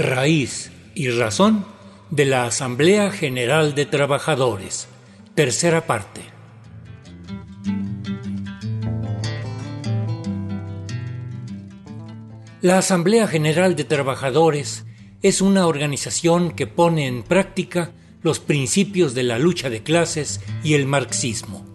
Raíz y razón de la Asamblea General de Trabajadores. Tercera parte. La Asamblea General de Trabajadores es una organización que pone en práctica los principios de la lucha de clases y el marxismo.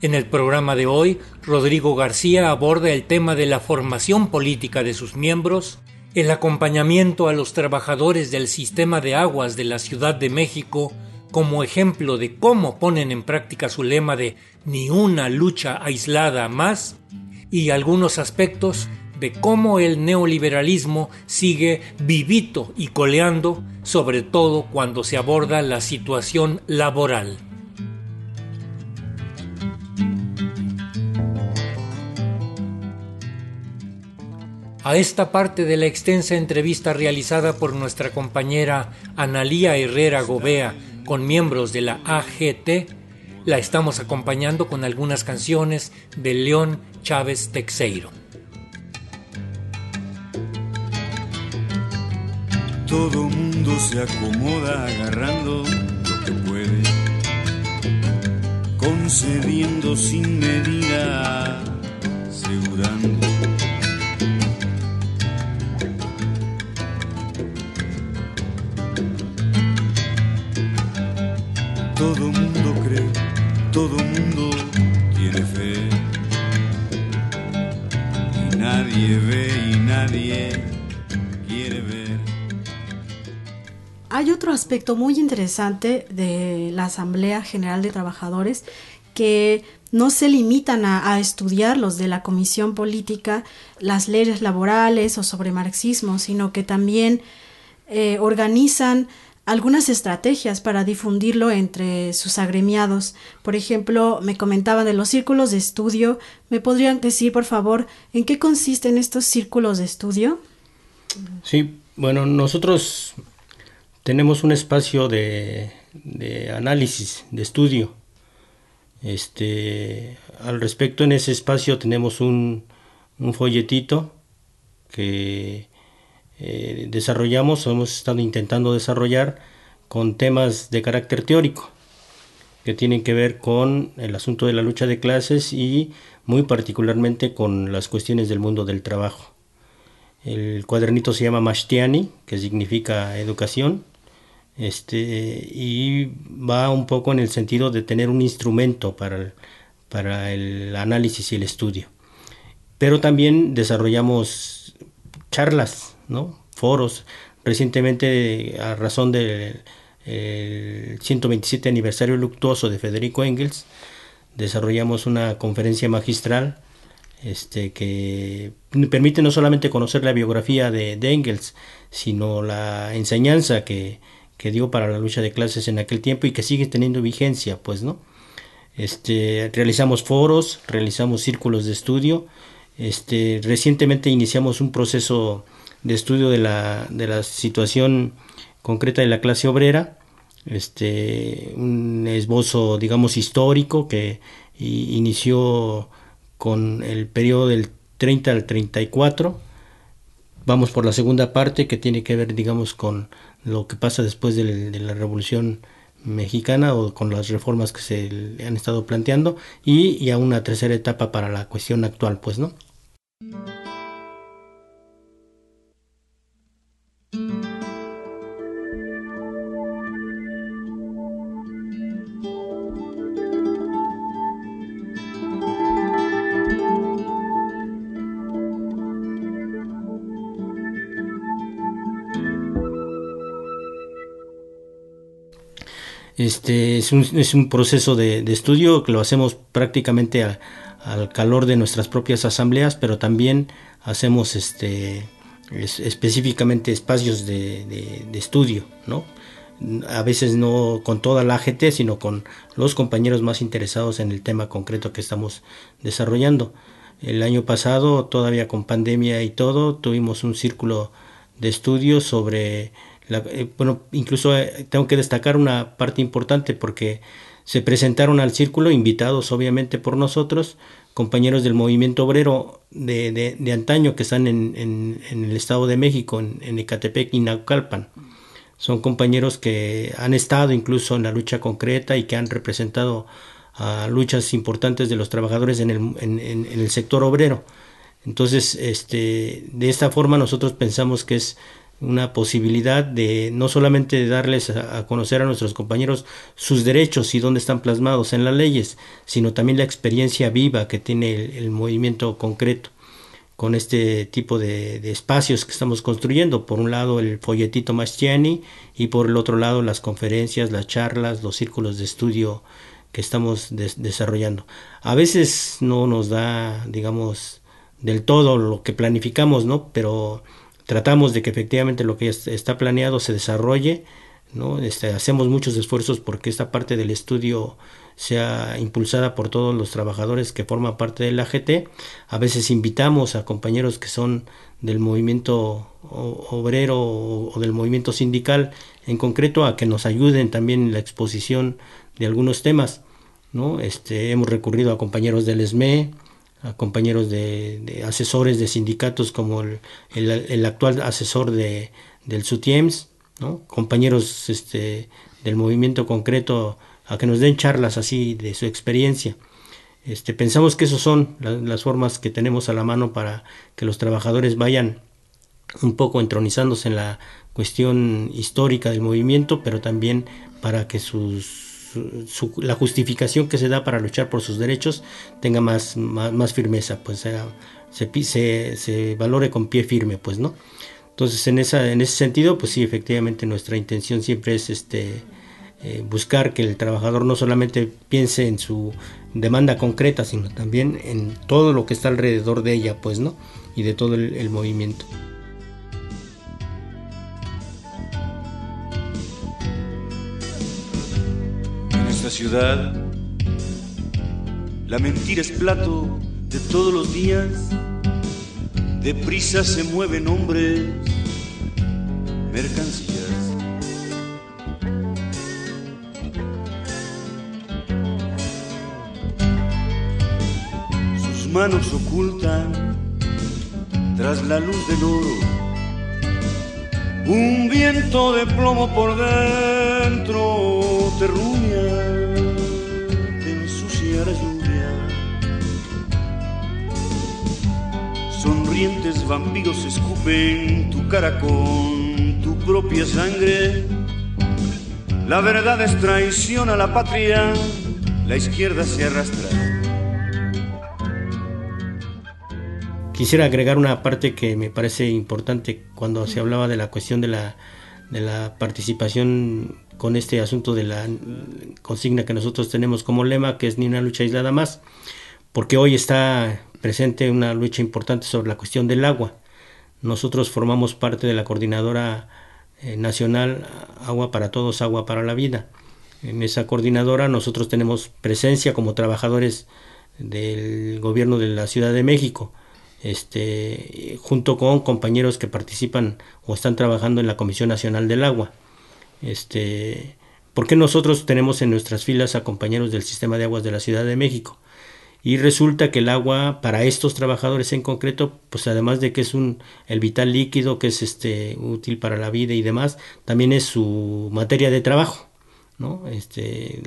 En el programa de hoy, Rodrigo García aborda el tema de la formación política de sus miembros, el acompañamiento a los trabajadores del sistema de aguas de la Ciudad de México como ejemplo de cómo ponen en práctica su lema de ni una lucha aislada más, y algunos aspectos de cómo el neoliberalismo sigue vivito y coleando, sobre todo cuando se aborda la situación laboral. A esta parte de la extensa entrevista realizada por nuestra compañera Analía Herrera Gobea con miembros de la AGT, la estamos acompañando con algunas canciones de León Chávez Texeiro. Todo mundo se acomoda agarrando lo que puede, concediendo sin medida, asegurando. Hay otro aspecto muy interesante de la Asamblea General de Trabajadores que no se limitan a, estudiar los de la Comisión Política, las leyes laborales o sobre marxismo, sino que también eh, organizan algunas estrategias para difundirlo entre sus agremiados. Por ejemplo, me comentaban de los círculos de estudio. ¿Me podrían decir, por favor, en qué consisten estos círculos de estudio? Sí, bueno, nosotros tenemos un espacio de, análisis, de estudio. Este, al respecto, en ese espacio tenemos un, folletito que eh, desarrollamos, hemos estado intentando desarrollar con temas de carácter teórico que tienen que ver con el asunto de la lucha de clases y muy particularmente con las cuestiones del mundo del trabajo. El cuadernito se llama Mashtiani, que significa educación, este, y va un poco en el sentido de tener un instrumento para el, para el análisis y el estudio. Pero también desarrollamos charlas, ¿no? foros. Recientemente, a razón del 127 aniversario luctuoso de Federico Engels, desarrollamos una conferencia magistral este, que permite no solamente conocer la biografía de Engels, sino la enseñanza que, que dio para la lucha de clases en aquel tiempo y que sigue teniendo vigencia, pues, ¿no? Este, realizamos foros, realizamos círculos de estudio, este, recientemente iniciamos un proceso de estudio de la, de la situación concreta de la clase obrera, este, un esbozo, digamos, histórico que inició con el periodo del 30 al 34. Vamos por la segunda parte que tiene que ver, digamos, con lo que pasa después de, la Revolución Mexicana o con las reformas que se han estado planteando y, y a una tercera etapa para la cuestión actual, pues, ¿no? Este es un, es un proceso de, estudio que lo hacemos prácticamente al calor de nuestras propias asambleas, pero también hacemos este, específicamente espacios de, estudio, ¿no? A veces no con toda la AGT, sino con los compañeros más interesados en el tema concreto que estamos desarrollando. El año pasado, todavía con pandemia y todo, tuvimos un círculo de estudio sobre eh, bueno, incluso eh, tengo que destacar una parte importante porque se presentaron al círculo invitados obviamente por nosotros compañeros del movimiento obrero de, de, antaño que están en, en, el Estado de México, en, en Ecatepec y Naucalpan. Son compañeros que han estado incluso en la lucha concreta y que han representado a luchas importantes de los trabajadores en el, el sector obrero. Entonces, este, de esta forma nosotros pensamos que es una posibilidad de no solamente darles a, conocer a nuestros compañeros sus derechos y dónde están plasmados en las leyes, sino también la experiencia viva que tiene el, movimiento concreto con este tipo de, espacios que estamos construyendo. Por un lado el folletito Mastiani y por el otro lado las conferencias, las charlas, los círculos de estudio que estamos desarrollando. A veces no nos da, digamos, del todo lo que planificamos, ¿no? Pero tratamos de que efectivamente lo que está planeado se desarrolle, ¿no? Este, hacemos muchos esfuerzos porque esta parte del estudio sea impulsada por todos los trabajadores que forman parte de la GT. A veces invitamos a compañeros que son del movimiento obrero o del movimiento sindical en concreto a que nos ayuden también en la exposición de algunos temas. ¿no? Este, hemos recurrido a compañeros del SME, a compañeros de, asesores de sindicatos como el, actual asesor de, del SUTIEMS, compañeros este, del movimiento concreto a que nos den charlas así de su experiencia. Este, pensamos que esas son las formas que tenemos a la mano para que los trabajadores vayan un poco entronizándose en la cuestión histórica del movimiento, pero también para que sus la justificación que se da para luchar por sus derechos tenga más, más, firmeza, pues se, se, valore con pie firme, pues, ¿no? Entonces, en, esa, en ese sentido, pues sí, efectivamente nuestra intención siempre es este, eh, buscar que el trabajador no solamente piense en su demanda concreta, sino también en todo lo que está alrededor de ella, pues, ¿no? Y de todo el movimiento. Ciudad. La mentira es plato de todos los días. Deprisa se mueven hombres, mercancías. Sus manos ocultan tras la luz del oro un viento de plomo por dentro te vampiros escupen tu cara con tu propia sangre. La verdad es traición a la patria, la izquierda se arrastra. Quisiera agregar una parte que me parece importante cuando se hablaba de la cuestión de la, de la participación con este asunto de la consigna que nosotros tenemos como lema, que es ni una lucha aislada más, porque hoy está presente una lucha importante sobre la cuestión del agua. Nosotros formamos parte de la coordinadora eh, nacional Agua para Todos, Agua para la Vida. En esa coordinadora nosotros tenemos presencia como trabajadores del gobierno de la Ciudad de México, este, junto con compañeros que participan o están trabajando en la Comisión Nacional del Agua. Este, porque nosotros tenemos en nuestras filas a compañeros del sistema de aguas de la Ciudad de México. Y resulta que el agua para estos trabajadores en concreto, pues además de que es un el vital líquido que es este útil para la vida y demás, también es su materia de trabajo. ¿no? Este,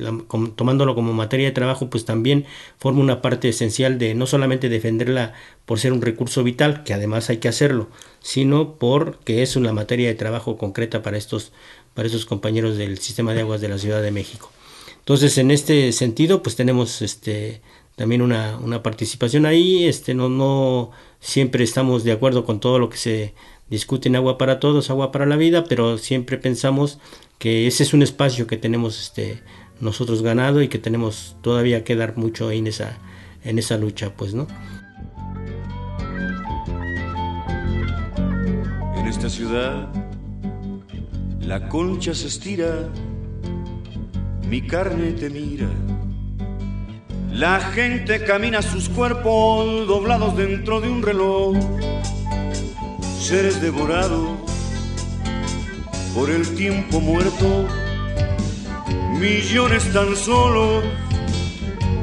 tomándolo como materia de trabajo, pues también forma una parte esencial de no solamente defenderla por ser un recurso vital, que además hay que hacerlo, sino porque es una materia de trabajo concreta para estos para esos compañeros del sistema de aguas de la Ciudad de México. Entonces, en este sentido, pues tenemos este también una, una participación ahí, este no, no siempre estamos de acuerdo con todo lo que se discute en Agua para Todos, Agua para la Vida, pero siempre pensamos que ese es un espacio que tenemos este, nosotros ganado y que tenemos todavía que dar mucho en esa, en esa lucha, pues, ¿no? En esta ciudad la concha se estira, mi carne te mira. La gente camina sus cuerpos doblados dentro de un reloj. Seres devorados por el tiempo muerto. Millones tan solo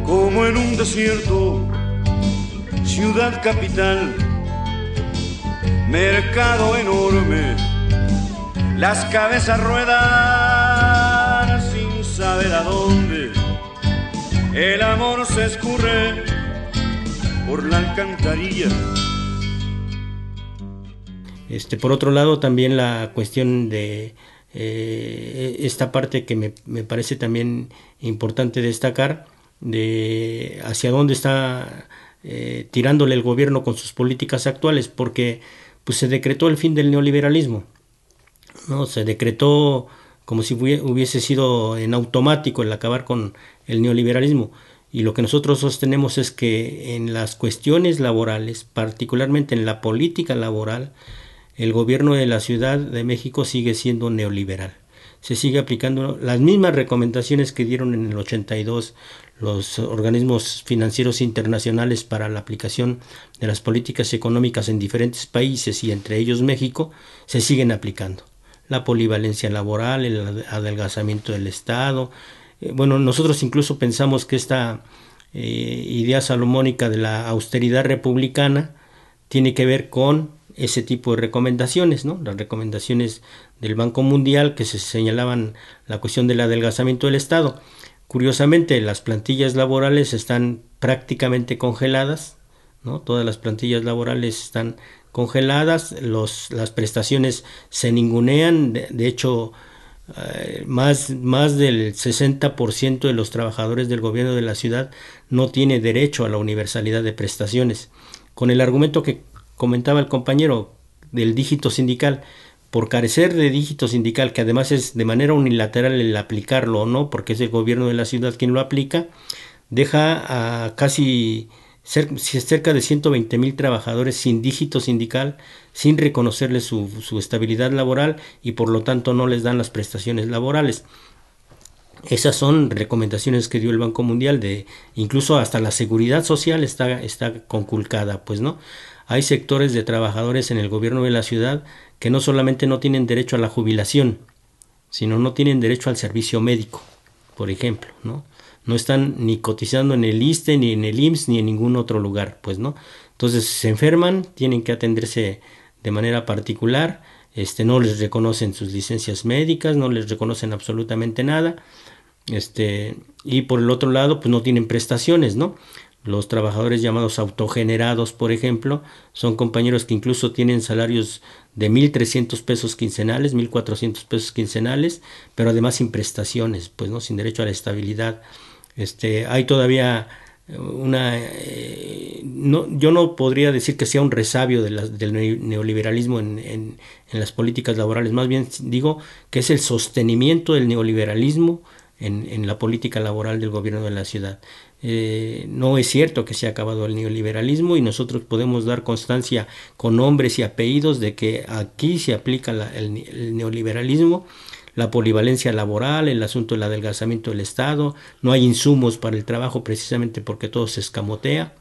como en un desierto. ciudad capital, mercado enorme, las cabezas ruedan sin saber a dónde, el amor se escurre por la alcantarilla. Este, por otro lado, también la cuestión de eh, esta parte que me, me, parece también importante destacar, de hacia dónde está eh, tirándole el gobierno con sus políticas actuales, porque pues se decretó el fin del neoliberalismo, no se decretó como si hubiese sido en automático el acabar con el neoliberalismo. Y lo que nosotros sostenemos es que en las cuestiones laborales, particularmente en la política laboral, el gobierno de la Ciudad de México sigue siendo neoliberal. Se sigue aplicando las mismas recomendaciones que dieron en el 82 los organismos financieros internacionales para la aplicación de las políticas económicas en diferentes países y entre ellos México, se siguen aplicando. La polivalencia laboral, el adelgazamiento del Estado. Eh, bueno, nosotros incluso pensamos que esta eh, idea salomónica de la austeridad republicana tiene que ver con ese tipo de recomendaciones, ¿no? Las recomendaciones del Banco Mundial que se señalaban la cuestión del adelgazamiento del Estado. Curiosamente, las plantillas laborales están prácticamente congeladas, ¿no? Todas las plantillas laborales están congeladas, los, las prestaciones se ningunean, de, hecho, eh, más, más del 60% de los trabajadores del gobierno de la ciudad no tiene derecho a la universalidad de prestaciones, con el argumento que comentaba el compañero del dígito sindical, por carecer de dígito sindical, que además es de manera unilateral el aplicarlo o no, porque es el gobierno de la ciudad quien lo aplica, deja a casi cerca de 120 mil trabajadores sin dígito sindical, sin reconocerles su, estabilidad laboral y por lo tanto no les dan las prestaciones laborales. Esas son recomendaciones que dio el Banco Mundial de incluso hasta la seguridad social está, está conculcada, pues no. Hay sectores de trabajadores en el gobierno de la ciudad que no solamente no tienen derecho a la jubilación, sino no tienen derecho al servicio médico, por ejemplo, ¿no? No están ni cotizando en el ISTE, ni en el IMSS, ni en ningún otro lugar, pues, ¿no? Entonces, se enferman, tienen que atenderse de manera particular, este, no les reconocen sus licencias médicas, no les reconocen absolutamente nada, este, y por el otro lado, pues no tienen prestaciones, ¿no? Los trabajadores llamados autogenerados, por ejemplo, son compañeros que incluso tienen salarios de 1.300 pesos quincenales, 1.400 pesos quincenales, pero además sin prestaciones, pues no, sin derecho a la estabilidad. Este, hay todavía una eh, no, yo no podría decir que sea un resabio de del neoliberalismo en, las políticas laborales, más bien digo que es el sostenimiento del neoliberalismo en, la política laboral del gobierno de la ciudad. Eh, no es cierto que se ha acabado el neoliberalismo y nosotros podemos dar constancia con nombres y apellidos de que aquí se aplica el, neoliberalismo, la polivalencia laboral, el asunto del adelgazamiento del Estado, no hay insumos para el trabajo precisamente porque todo se escamotea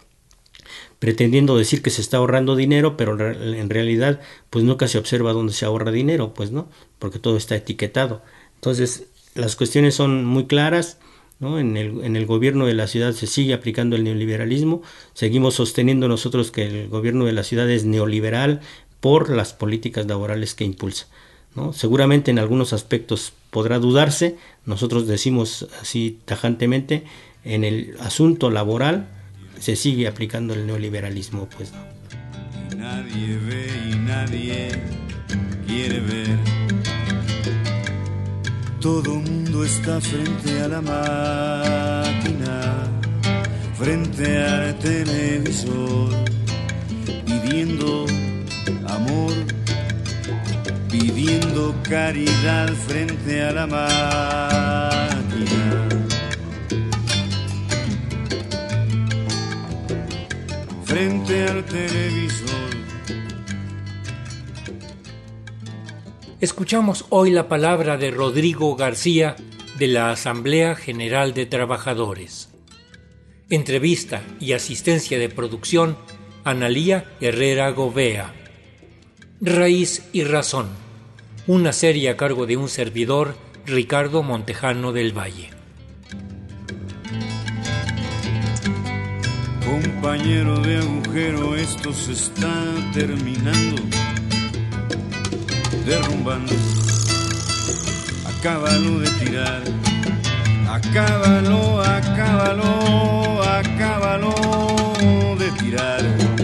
pretendiendo decir que se está ahorrando dinero, pero en realidad pues nunca se observa dónde se ahorra dinero, pues no, porque todo está etiquetado. Entonces, las cuestiones son muy claras, en, el, en el gobierno de la ciudad se sigue aplicando el neoliberalismo, seguimos sosteniendo nosotros que el gobierno de la ciudad es neoliberal por las políticas laborales que impulsa. ¿No? Seguramente en algunos aspectos podrá dudarse, nosotros decimos así tajantemente, en el asunto laboral se sigue aplicando el neoliberalismo. Pues, nadie ve y nadie quiere ver todo mundo está frente a la máquina, frente al televisor, pidiendo amor, pidiendo caridad frente a la máquina. Frente al televisor Escuchamos hoy la palabra de Rodrigo García de la Asamblea General de Trabajadores. Entrevista y asistencia de producción, Analía Herrera Govea. Raíz y Razón una serie a cargo de un servidor, Ricardo Montejano del Valle. Compañero de agujero, esto se está terminando, derrumbando, acábalo de tirar, acábalo, acábalo, acábalo de tirar.